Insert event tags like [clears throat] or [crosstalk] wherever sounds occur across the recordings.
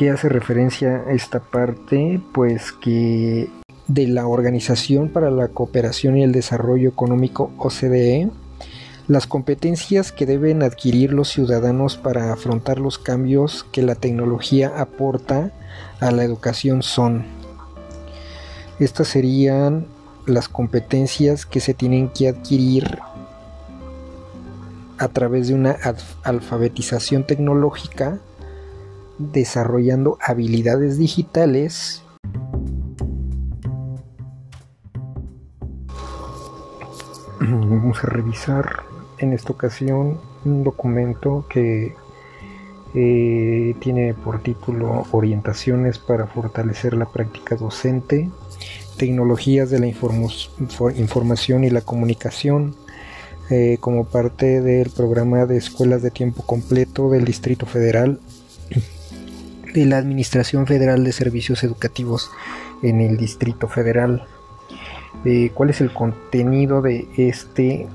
qué hace referencia a esta parte? Pues que de la Organización para la Cooperación y el Desarrollo Económico OCDE, las competencias que deben adquirir los ciudadanos para afrontar los cambios que la tecnología aporta a la educación son. Estas serían las competencias que se tienen que adquirir a través de una alfabetización tecnológica, desarrollando habilidades digitales. Vamos a revisar en esta ocasión un documento que eh, tiene por título Orientaciones para fortalecer la práctica docente, tecnologías de la información y la comunicación, eh, como parte del programa de escuelas de tiempo completo del Distrito Federal de la Administración Federal de Servicios Educativos en el Distrito Federal. Eh, ¿Cuál es el contenido de este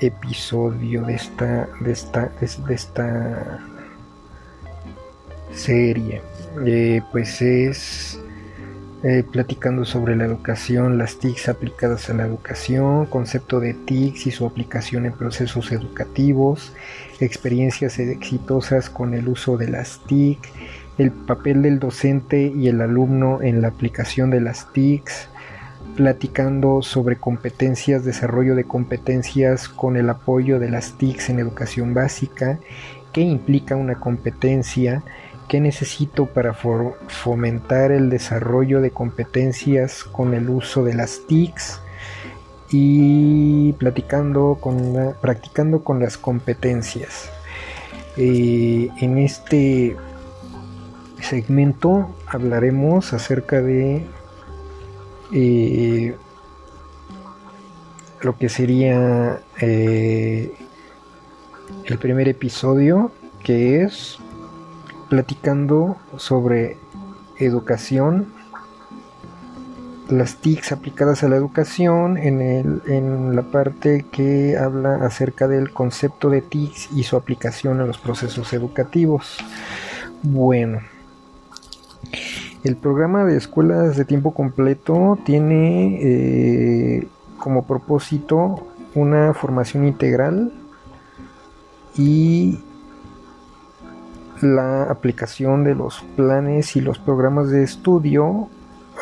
episodio de esta de esta de esta serie? Eh, pues es eh, platicando sobre la educación, las TICs aplicadas a la educación, concepto de TICs y su aplicación en procesos educativos, experiencias exitosas con el uso de las TIC, el papel del docente y el alumno en la aplicación de las TICs, platicando sobre competencias, desarrollo de competencias con el apoyo de las TICs en educación básica, qué implica una competencia, ¿Qué necesito para fomentar el desarrollo de competencias con el uso de las TICs? Y platicando con practicando con las competencias. Eh, en este segmento hablaremos acerca de eh, lo que sería eh, el primer episodio que es platicando sobre educación, las TICs aplicadas a la educación, en, el, en la parte que habla acerca del concepto de TICs y su aplicación a los procesos educativos. Bueno, el programa de escuelas de tiempo completo tiene eh, como propósito una formación integral y la aplicación de los planes y los programas de estudio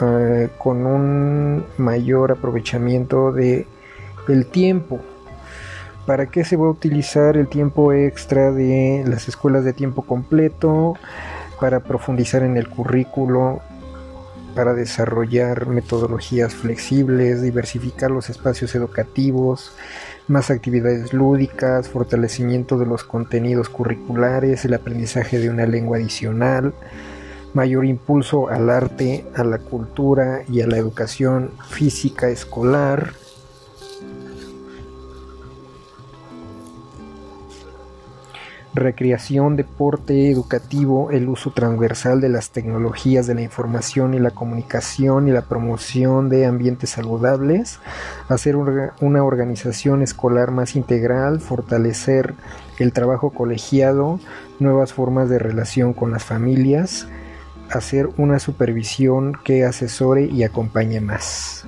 eh, con un mayor aprovechamiento de el tiempo. ¿Para qué se va a utilizar el tiempo extra de las escuelas de tiempo completo? Para profundizar en el currículo, para desarrollar metodologías flexibles, diversificar los espacios educativos, más actividades lúdicas, fortalecimiento de los contenidos curriculares, el aprendizaje de una lengua adicional, mayor impulso al arte, a la cultura y a la educación física escolar, recreación, deporte, educativo, el uso transversal de las tecnologías de la información y la comunicación y la promoción de ambientes saludables, hacer una organización escolar más integral, fortalecer el trabajo colegiado, nuevas formas de relación con las familias, hacer una supervisión que asesore y acompañe más.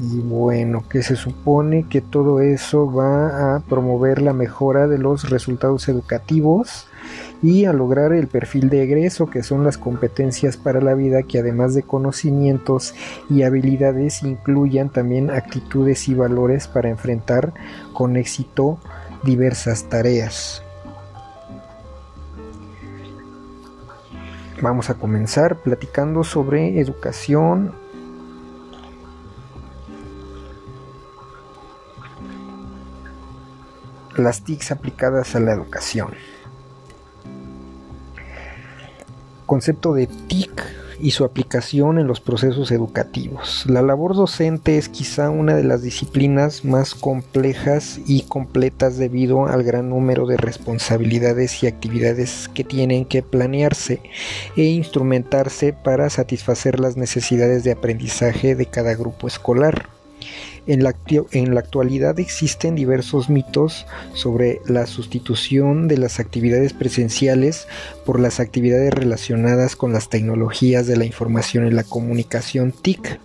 Y bueno, que se supone que todo eso va a promover la mejora de los resultados educativos y a lograr el perfil de egreso, que son las competencias para la vida que además de conocimientos y habilidades incluyan también actitudes y valores para enfrentar con éxito diversas tareas. Vamos a comenzar platicando sobre educación las TICs aplicadas a la educación. Concepto de TIC y su aplicación en los procesos educativos. La labor docente es quizá una de las disciplinas más complejas y completas debido al gran número de responsabilidades y actividades que tienen que planearse e instrumentarse para satisfacer las necesidades de aprendizaje de cada grupo escolar. En la, actualidad existen diversos mitos sobre la sustitución de las actividades presenciales por las actividades relacionadas con las tecnologías de la información y la comunicación TIC.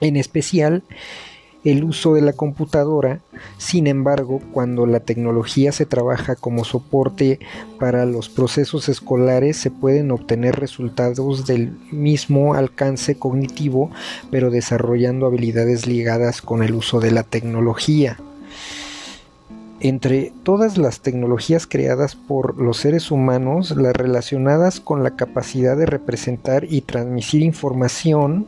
En especial, el uso de la computadora. Sin embargo, cuando la tecnología se trabaja como soporte para los procesos escolares, se pueden obtener resultados del mismo alcance cognitivo, pero desarrollando habilidades ligadas con el uso de la tecnología. Entre todas las tecnologías creadas por los seres humanos, las relacionadas con la capacidad de representar y transmitir información,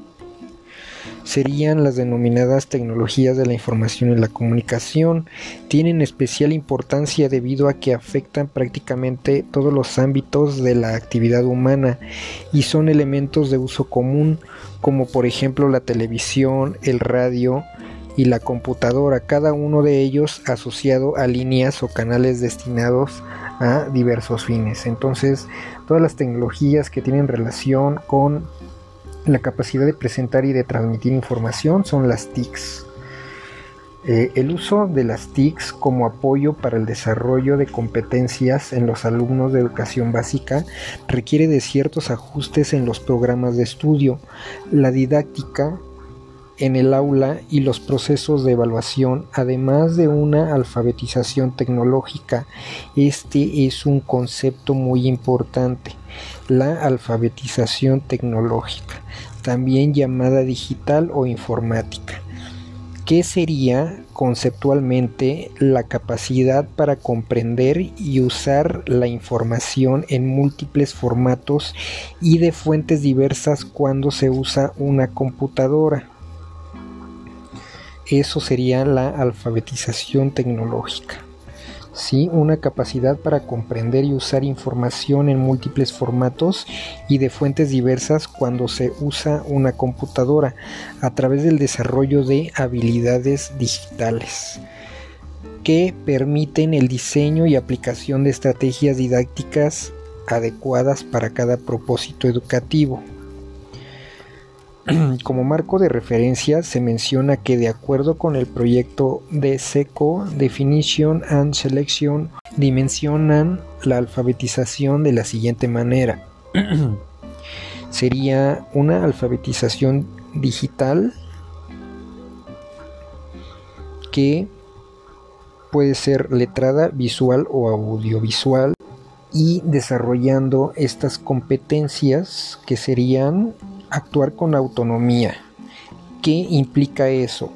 serían las denominadas tecnologías de la información y la comunicación. Tienen especial importancia debido a que afectan prácticamente todos los ámbitos de la actividad humana y son elementos de uso común como por ejemplo la televisión, el radio, y la computadora, cada uno de ellos asociado a líneas o canales destinados a diversos fines. Entonces, todas las tecnologías que tienen relación con la capacidad de presentar y de transmitir información son las TICs. Eh, el uso de las TICs como apoyo para el desarrollo de competencias en los alumnos de educación básica requiere de ciertos ajustes en los programas de estudio, la didáctica en el aula y los procesos de evaluación, además de una alfabetización tecnológica. Este es un concepto muy importante, la alfabetización tecnológica, también llamada digital o informática. ¿Qué sería conceptualmente la capacidad para comprender y usar la información en múltiples formatos y de fuentes diversas cuando se usa una computadora? Eso sería la alfabetización tecnológica. ¿sí? Una capacidad para comprender y usar información en múltiples formatos y de fuentes diversas cuando se usa una computadora a través del desarrollo de habilidades digitales que permiten el diseño y aplicación de estrategias didácticas adecuadas para cada propósito educativo. [clears throat] Como marco de referencia se menciona que de acuerdo con el proyecto de SECO, Definition and Selection dimensionan la alfabetización de la siguiente manera. [clears throat] Sería una alfabetización digital que puede ser letrada, visual o audiovisual y desarrollando estas competencias que serían actuar con autonomía. ¿Qué implica eso?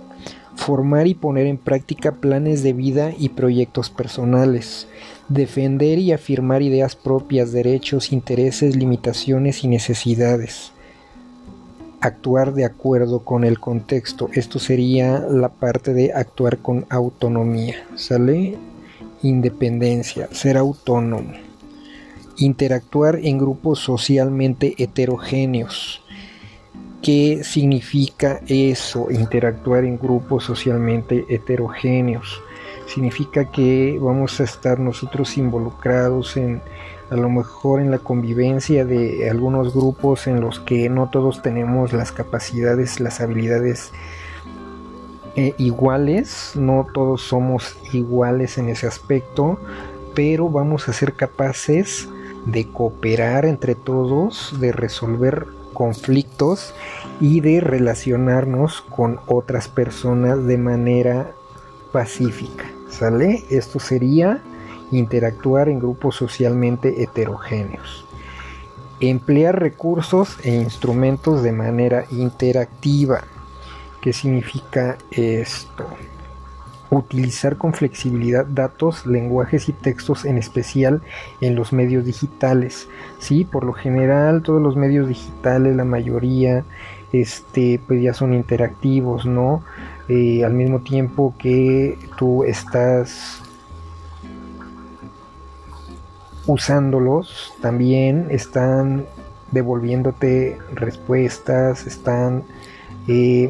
Formar y poner en práctica planes de vida y proyectos personales. Defender y afirmar ideas propias, derechos, intereses, limitaciones y necesidades. Actuar de acuerdo con el contexto. Esto sería la parte de actuar con autonomía. ¿Sale? Independencia. Ser autónomo. Interactuar en grupos socialmente heterogéneos ¿Qué significa eso? Interactuar en grupos socialmente heterogéneos. Significa que vamos a estar nosotros involucrados en a lo mejor en la convivencia de algunos grupos en los que no todos tenemos las capacidades, las habilidades eh, iguales, no todos somos iguales en ese aspecto, pero vamos a ser capaces de cooperar entre todos, de resolver conflictos y de relacionarnos con otras personas de manera pacífica. ¿Sale? Esto sería interactuar en grupos socialmente heterogéneos. Emplear recursos e instrumentos de manera interactiva. ¿Qué significa esto? Utilizar con flexibilidad datos, lenguajes y textos en especial en los medios digitales. Sí, por lo general todos los medios digitales, la mayoría, este, pues ya son interactivos, ¿no? Eh, al mismo tiempo que tú estás usándolos, también están devolviéndote respuestas, están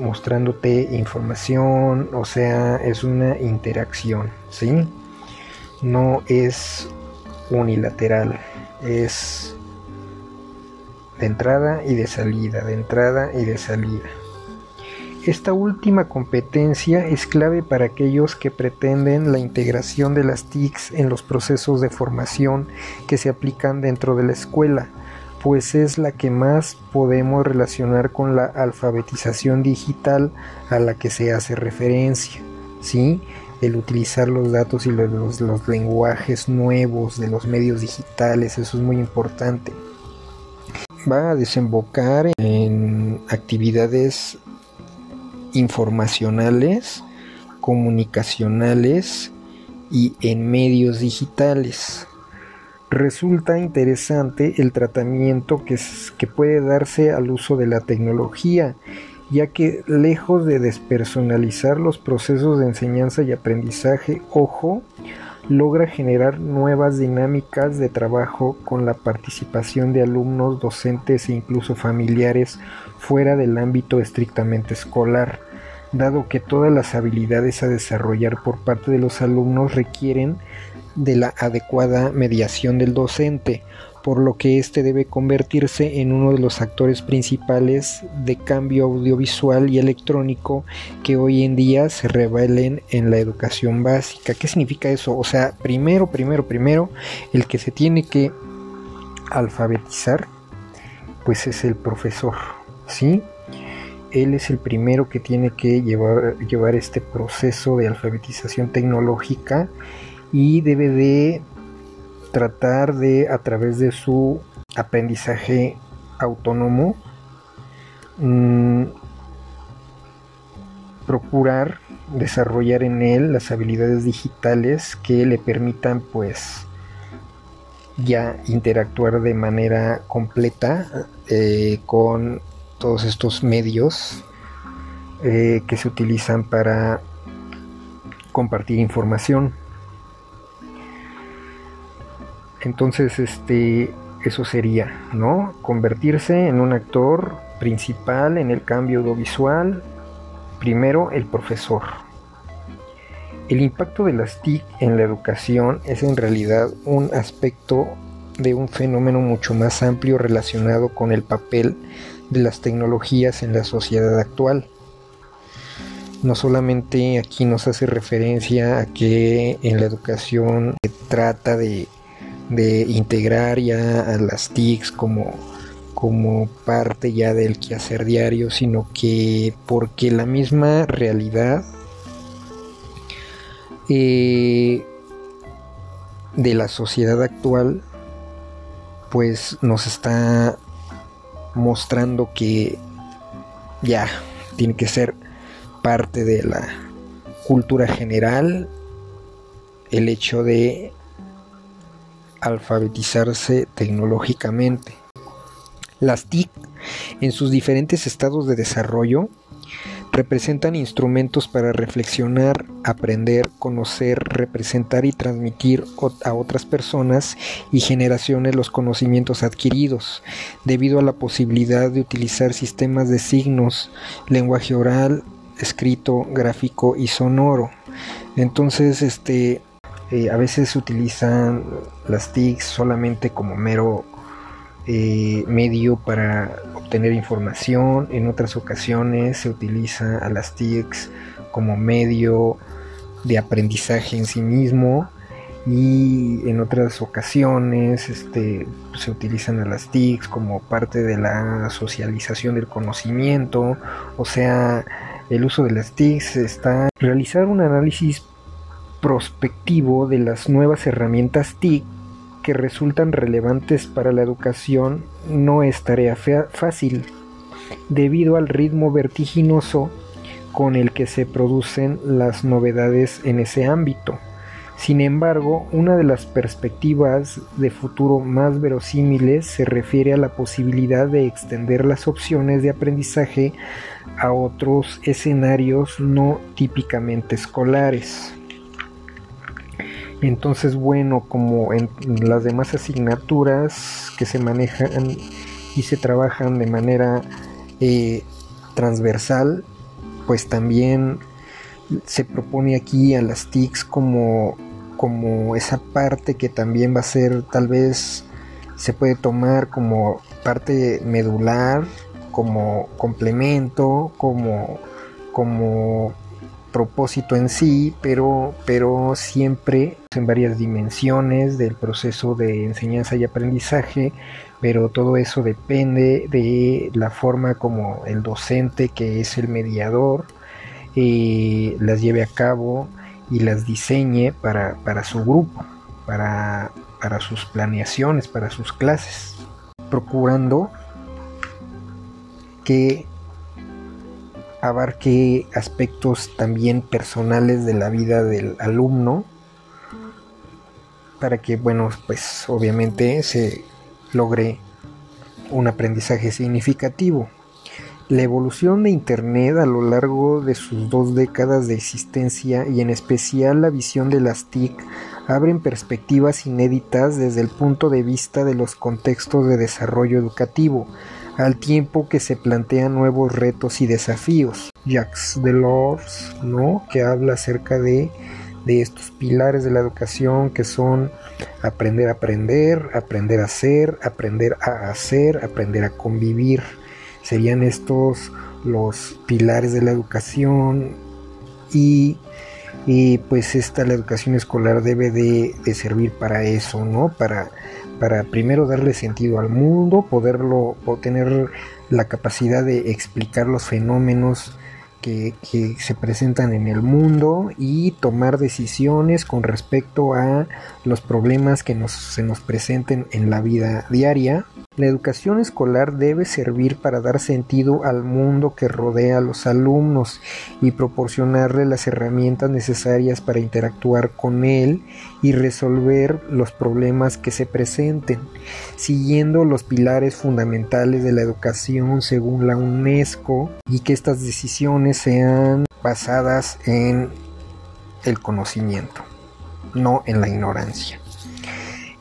mostrándote información, o sea, es una interacción, ¿sí? No es unilateral, es de entrada y de salida, de entrada y de salida. Esta última competencia es clave para aquellos que pretenden la integración de las TICs en los procesos de formación que se aplican dentro de la escuela, pues es la que más podemos relacionar con la alfabetización digital a la que se hace referencia. ¿sí? El utilizar los datos y los, los lenguajes nuevos de los medios digitales, eso es muy importante. Va a desembocar en actividades informacionales, comunicacionales y en medios digitales. Resulta interesante el tratamiento que, que puede darse al uso de la tecnología, ya que lejos de despersonalizar los procesos de enseñanza y aprendizaje, ojo, logra generar nuevas dinámicas de trabajo con la participación de alumnos, docentes e incluso familiares fuera del ámbito estrictamente escolar, dado que todas las habilidades a desarrollar por parte de los alumnos requieren de la adecuada mediación del docente, por lo que éste debe convertirse en uno de los actores principales de cambio audiovisual y electrónico que hoy en día se revelen en la educación básica. ¿Qué significa eso? O sea, primero, primero, primero, el que se tiene que alfabetizar, pues es el profesor, ¿sí? Él es el primero que tiene que llevar, llevar este proceso de alfabetización tecnológica y debe de tratar de a través de su aprendizaje autónomo mm, procurar desarrollar en él las habilidades digitales que le permitan pues ya interactuar de manera completa eh, con todos estos medios eh, que se utilizan para compartir información entonces, este, eso sería, ¿no? Convertirse en un actor principal en el cambio audiovisual. Primero, el profesor. El impacto de las TIC en la educación es en realidad un aspecto de un fenómeno mucho más amplio relacionado con el papel de las tecnologías en la sociedad actual. No solamente aquí nos hace referencia a que en la educación se trata de de integrar ya a las TICs como, como parte ya del quehacer diario, sino que porque la misma realidad eh, de la sociedad actual pues nos está mostrando que ya tiene que ser parte de la cultura general el hecho de alfabetizarse tecnológicamente. Las TIC, en sus diferentes estados de desarrollo, representan instrumentos para reflexionar, aprender, conocer, representar y transmitir a otras personas y generaciones los conocimientos adquiridos, debido a la posibilidad de utilizar sistemas de signos, lenguaje oral, escrito, gráfico y sonoro. Entonces, este, eh, a veces utilizan las TICs solamente como mero eh, medio para obtener información. En otras ocasiones se utiliza a las TICs como medio de aprendizaje en sí mismo y en otras ocasiones este, se utilizan a las TICs como parte de la socialización del conocimiento, o sea, el uso de las TICs está realizar un análisis prospectivo de las nuevas herramientas TIC que resultan relevantes para la educación no es tarea fácil, debido al ritmo vertiginoso con el que se producen las novedades en ese ámbito. Sin embargo, una de las perspectivas de futuro más verosímiles se refiere a la posibilidad de extender las opciones de aprendizaje a otros escenarios no típicamente escolares. Entonces, bueno, como en las demás asignaturas que se manejan y se trabajan de manera eh, transversal, pues también se propone aquí a las TICs como, como esa parte que también va a ser tal vez se puede tomar como parte medular, como complemento, como como propósito en sí, pero, pero siempre en varias dimensiones del proceso de enseñanza y aprendizaje, pero todo eso depende de la forma como el docente, que es el mediador, eh, las lleve a cabo y las diseñe para, para su grupo, para, para sus planeaciones, para sus clases, procurando que abarque aspectos también personales de la vida del alumno para que, bueno, pues obviamente se logre un aprendizaje significativo. La evolución de Internet a lo largo de sus dos décadas de existencia y en especial la visión de las TIC abren perspectivas inéditas desde el punto de vista de los contextos de desarrollo educativo, al tiempo que se plantean nuevos retos y desafíos. Jacques Delors, ¿no? que habla acerca de, de estos pilares de la educación que son aprender a aprender, aprender a ser, aprender a hacer, aprender a convivir. Serían estos los pilares de la educación y, y pues esta la educación escolar debe de, de servir para eso, ¿no? Para para primero darle sentido al mundo, poderlo, tener la capacidad de explicar los fenómenos que, se presentan en el mundo y tomar decisiones con respecto a los problemas que se nos presenten en la vida diaria. La educación escolar debe servir para dar sentido al mundo que rodea a los alumnos y proporcionarle las herramientas necesarias para interactuar con él y resolver los problemas que se presenten, siguiendo los pilares fundamentales de la educación según la UNESCO y que estas decisiones sean basadas en el conocimiento, no en la ignorancia.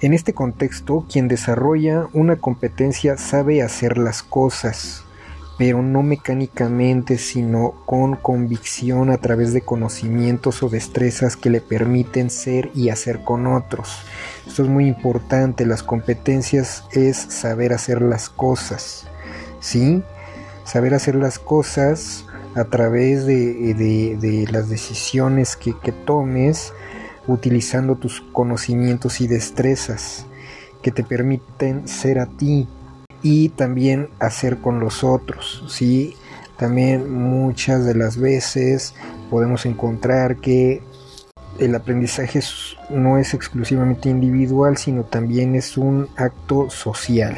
En este contexto, quien desarrolla una competencia sabe hacer las cosas, pero no mecánicamente, sino con convicción a través de conocimientos o destrezas que le permiten ser y hacer con otros. Esto es muy importante, las competencias es saber hacer las cosas, ¿sí? Saber hacer las cosas a través de, las decisiones que, que tomes, utilizando tus conocimientos y destrezas que te permiten ser a ti y también hacer con los otros, ¿sí? También muchas de las veces podemos encontrar que el aprendizaje no es exclusivamente individual, sino también es un acto social.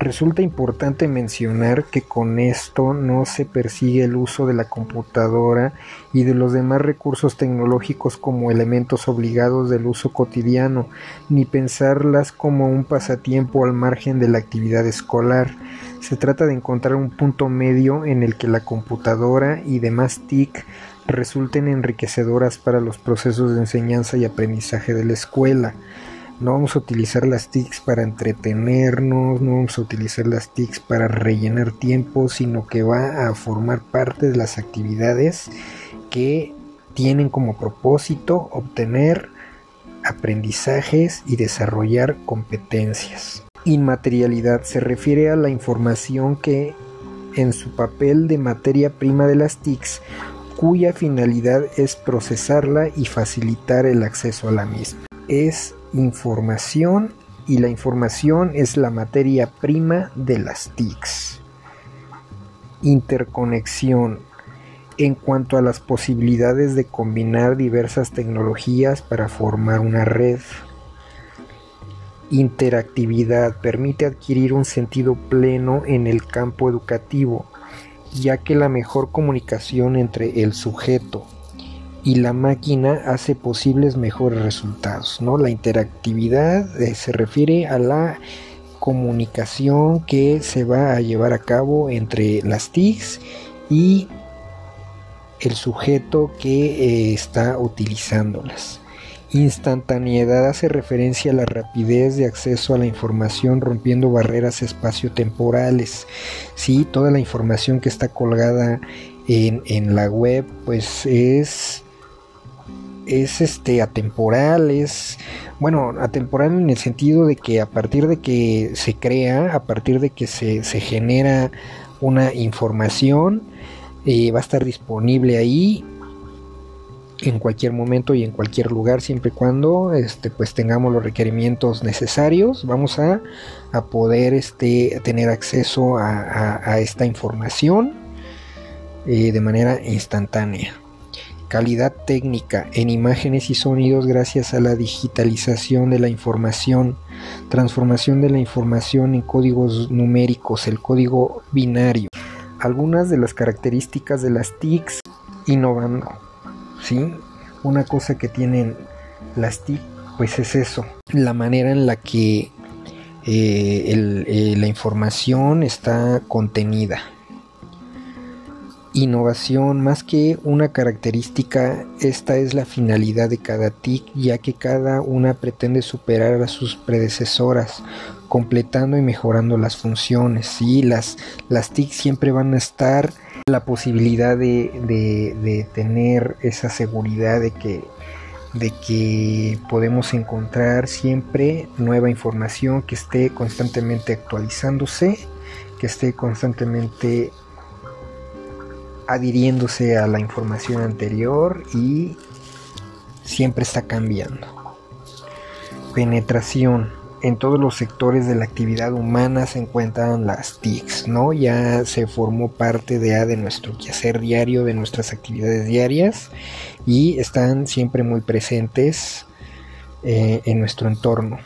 Resulta importante mencionar que con esto no se persigue el uso de la computadora y de los demás recursos tecnológicos como elementos obligados del uso cotidiano, ni pensarlas como un pasatiempo al margen de la actividad escolar. Se trata de encontrar un punto medio en el que la computadora y demás TIC resulten enriquecedoras para los procesos de enseñanza y aprendizaje de la escuela no vamos a utilizar las TICs para entretenernos, no vamos a utilizar las TICs para rellenar tiempo, sino que va a formar parte de las actividades que tienen como propósito obtener aprendizajes y desarrollar competencias. Inmaterialidad se refiere a la información que en su papel de materia prima de las TICs cuya finalidad es procesarla y facilitar el acceso a la misma. Es información y la información es la materia prima de las TICs. Interconexión en cuanto a las posibilidades de combinar diversas tecnologías para formar una red. Interactividad permite adquirir un sentido pleno en el campo educativo, ya que la mejor comunicación entre el sujeto, y la máquina hace posibles mejores resultados. ¿no? La interactividad eh, se refiere a la comunicación que se va a llevar a cabo entre las TICs y el sujeto que eh, está utilizándolas. Instantaneidad hace referencia a la rapidez de acceso a la información rompiendo barreras espaciotemporales. Sí, toda la información que está colgada en, en la web pues es es este atemporal, es bueno, atemporal en el sentido de que a partir de que se crea, a partir de que se, genera una información, eh, va a estar disponible ahí en cualquier momento y en cualquier lugar siempre y cuando este pues tengamos los requerimientos necesarios vamos a, poder este tener acceso a, esta información eh, de manera instantánea calidad técnica en imágenes y sonidos gracias a la digitalización de la información transformación de la información en códigos numéricos el código binario algunas de las características de las TICs innovando ¿sí? Una cosa que tienen las TIC, pues es eso, la manera en la que eh, eh, la información está contenida. Innovación, más que una característica, esta es la finalidad de cada TIC, ya que cada una pretende superar a sus predecesoras, completando y mejorando las funciones. ¿sí? Las, las TIC siempre van a estar la posibilidad de, tener esa seguridad de que, de que podemos encontrar siempre nueva información que esté constantemente actualizándose, que esté constantemente adhiriéndose a la información anterior y siempre está cambiando. Penetración en todos los sectores de la actividad humana se encuentran las TICs, ¿no? Ya se formó parte de, de nuestro quehacer diario, de nuestras actividades diarias y están siempre muy presentes eh, en nuestro entorno.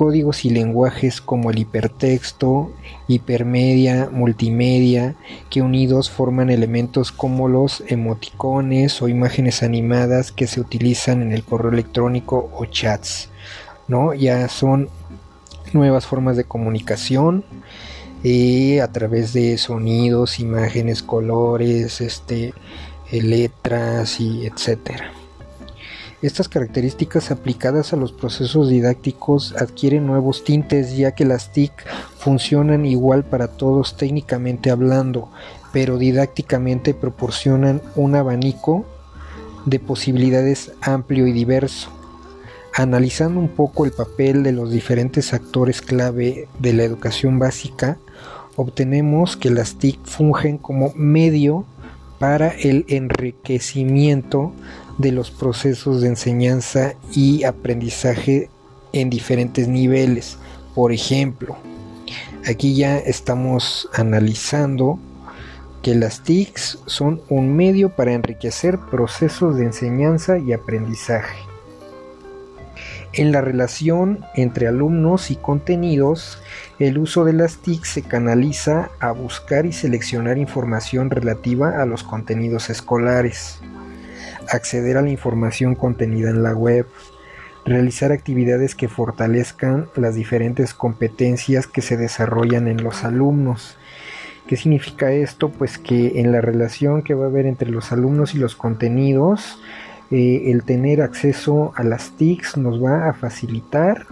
Códigos y lenguajes como el hipertexto, hipermedia, multimedia, que unidos forman elementos como los emoticones o imágenes animadas que se utilizan en el correo electrónico o chats ¿no? Ya son nuevas formas de comunicación y a través de sonidos, imágenes, colores, este, letras y etcétera. Estas características aplicadas a los procesos didácticos adquieren nuevos tintes ya que las TIC funcionan igual para todos técnicamente hablando, pero didácticamente proporcionan un abanico de posibilidades amplio y diverso. Analizando un poco el papel de los diferentes actores clave de la educación básica, obtenemos que las TIC fungen como medio para el enriquecimiento de los procesos de enseñanza y aprendizaje en diferentes niveles. Por ejemplo, aquí ya estamos analizando que las TICs son un medio para enriquecer procesos de enseñanza y aprendizaje. En la relación entre alumnos y contenidos, el uso de las TIC se canaliza a buscar y seleccionar información relativa a los contenidos escolares, acceder a la información contenida en la web, realizar actividades que fortalezcan las diferentes competencias que se desarrollan en los alumnos. ¿Qué significa esto? Pues que en la relación que va a haber entre los alumnos y los contenidos, eh, el tener acceso a las TICs nos va a facilitar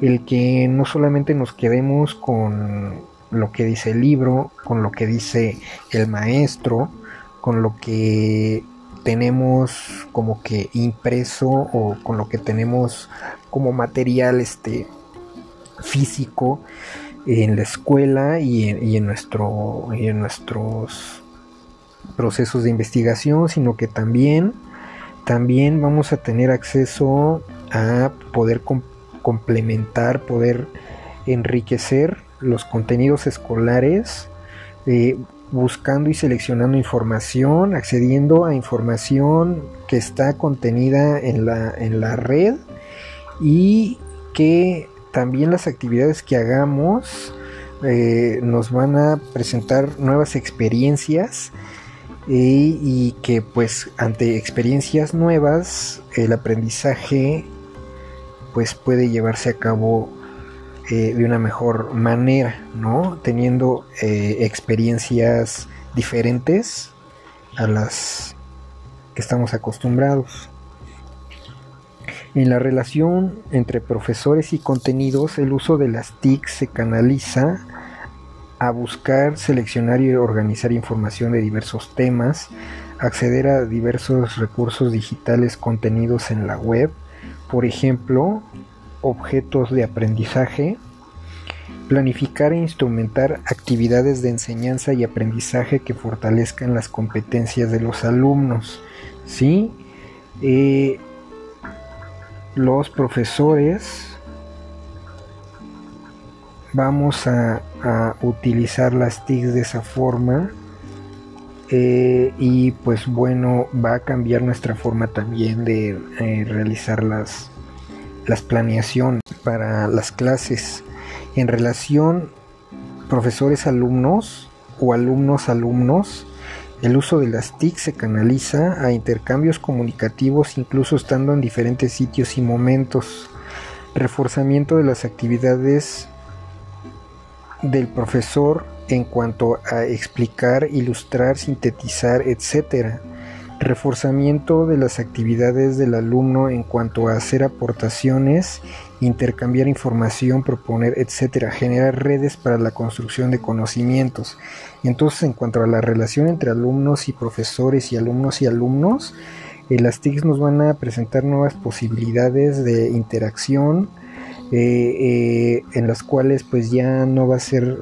el que no solamente nos quedemos con lo que dice el libro, con lo que dice el maestro, con lo que tenemos como que impreso o con lo que tenemos como material este físico en la escuela y en, nuestro y en nuestros procesos de investigación, sino que también también vamos a tener acceso a poder complementar, poder enriquecer los contenidos escolares, eh, buscando y seleccionando información, accediendo a información que está contenida en la, en la red y que también las actividades que hagamos eh, nos van a presentar nuevas experiencias y, que pues ante experiencias nuevas el aprendizaje pues puede llevarse a cabo eh, de una mejor manera, ¿no? Teniendo eh, experiencias diferentes a las que estamos acostumbrados. En la relación entre profesores y contenidos, el uso de las TIC se canaliza a buscar, seleccionar y organizar información de diversos temas, acceder a diversos recursos digitales contenidos en la web, por ejemplo, objetos de aprendizaje Planificar e instrumentar actividades de enseñanza y aprendizaje que fortalezcan las competencias de los alumnos. ¿sí? Eh, los profesores vamos a, utilizar las TICs de esa forma eh, y pues bueno va a cambiar nuestra forma también de eh, realizar las, las planeaciones para las clases en relación profesores alumnos o alumnos alumnos el uso de las TIC se canaliza a intercambios comunicativos incluso estando en diferentes sitios y momentos. Reforzamiento de las actividades del profesor en cuanto a explicar, ilustrar, sintetizar, etc. Reforzamiento de las actividades del alumno en cuanto a hacer aportaciones intercambiar información, proponer, etcétera, generar redes para la construcción de conocimientos. Entonces, en cuanto a la relación entre alumnos y profesores y alumnos y alumnos, eh, las TICs nos van a presentar nuevas posibilidades de interacción eh, eh, en las cuales pues ya no va a ser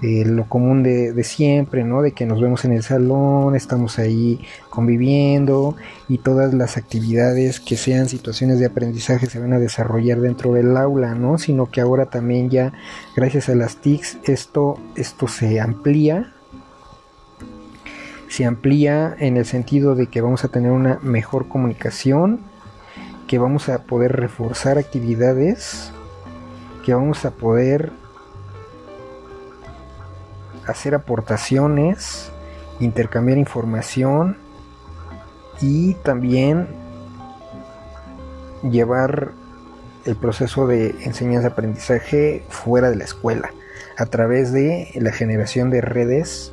lo común de, siempre, ¿no? De que nos vemos en el salón, estamos ahí conviviendo y todas las actividades que sean situaciones de aprendizaje se van a desarrollar dentro del aula, ¿no? Sino que ahora también ya, gracias a las TICs, esto, esto se amplía. Se amplía en el sentido de que vamos a tener una mejor comunicación, que vamos a poder reforzar actividades, que vamos a poder hacer aportaciones, intercambiar información y también llevar el proceso de enseñanza-aprendizaje fuera de la escuela a través de la generación de redes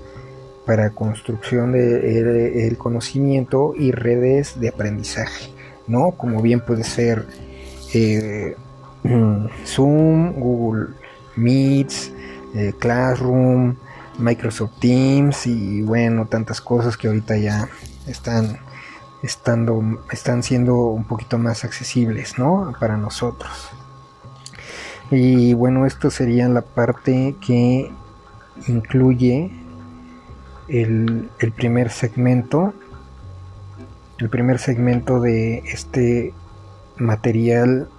para construcción del conocimiento y redes de aprendizaje, ¿no? Como bien puede ser eh, [clears throat] Zoom, Google Meets, eh, Classroom, Microsoft Teams y bueno, tantas cosas que ahorita ya están estando están siendo un poquito más accesibles, ¿no? Para nosotros. Y bueno, esto sería la parte que incluye el, el primer segmento. El primer segmento de este material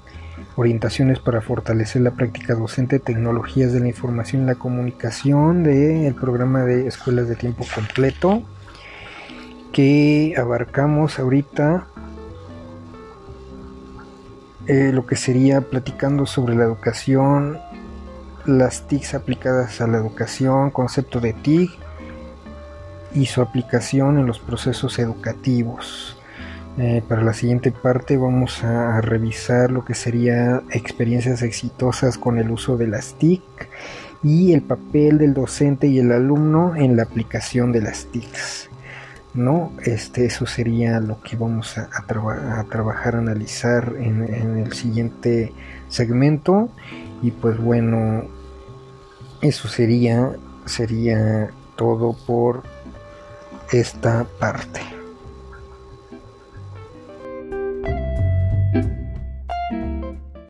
orientaciones para fortalecer la práctica docente, tecnologías de la información y la comunicación del programa de escuelas de tiempo completo que abarcamos ahorita eh, lo que sería platicando sobre la educación, las TICs aplicadas a la educación, concepto de TIC y su aplicación en los procesos educativos. Eh, para la siguiente parte vamos a revisar lo que sería experiencias exitosas con el uso de las TIC y el papel del docente y el alumno en la aplicación de las TICs. ¿no? Este, eso sería lo que vamos a, trabajar, a analizar en, en, el siguiente segmento. Y pues bueno, eso sería, sería todo por esta parte.